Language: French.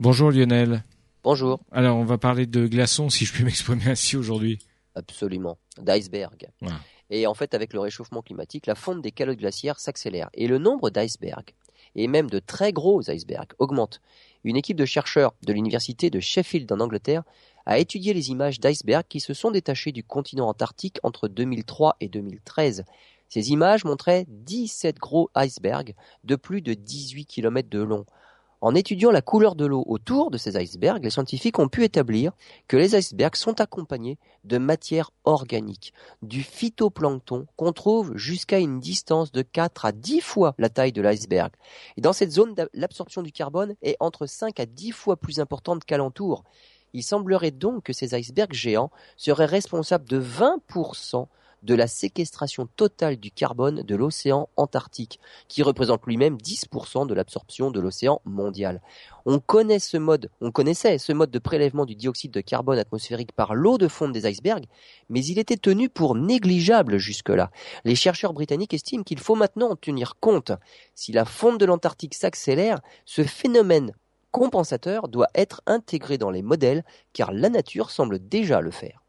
Bonjour Lionel. Bonjour. Alors on va parler de glaçons, si je puis m'exprimer ainsi aujourd'hui. Absolument. D'iceberg. Ouais. Et en fait, avec le réchauffement climatique, la fonte des calottes glaciaires s'accélère et le nombre d'icebergs, et même de très gros icebergs, augmente. Une équipe de chercheurs de l'université de Sheffield en Angleterre a étudié les images d'icebergs qui se sont détachés du continent antarctique entre 2003 et 2013. Ces images montraient 17 gros icebergs de plus de 18 km de long. En étudiant la couleur de l'eau autour de ces icebergs, les scientifiques ont pu établir que les icebergs sont accompagnés de matière organique, du phytoplancton qu'on trouve jusqu'à une distance de 4 à 10 fois la taille de l'iceberg. Et dans cette zone, l'absorption du carbone est entre 5 à 10 fois plus importante qu'alentour. Il semblerait donc que ces icebergs géants seraient responsables de 20% de la séquestration totale du carbone de l'océan Antarctique, qui représente lui-même 10% de l'absorption de l'océan mondial. On connaît ce mode, on connaissait ce mode de prélèvement du dioxyde de carbone atmosphérique par l'eau de fonte des icebergs, mais il était tenu pour négligeable jusque-là. Les chercheurs britanniques estiment qu'il faut maintenant en tenir compte. Si la fonte de l'Antarctique s'accélère, ce phénomène compensateur doit être intégré dans les modèles car la nature semble déjà le faire.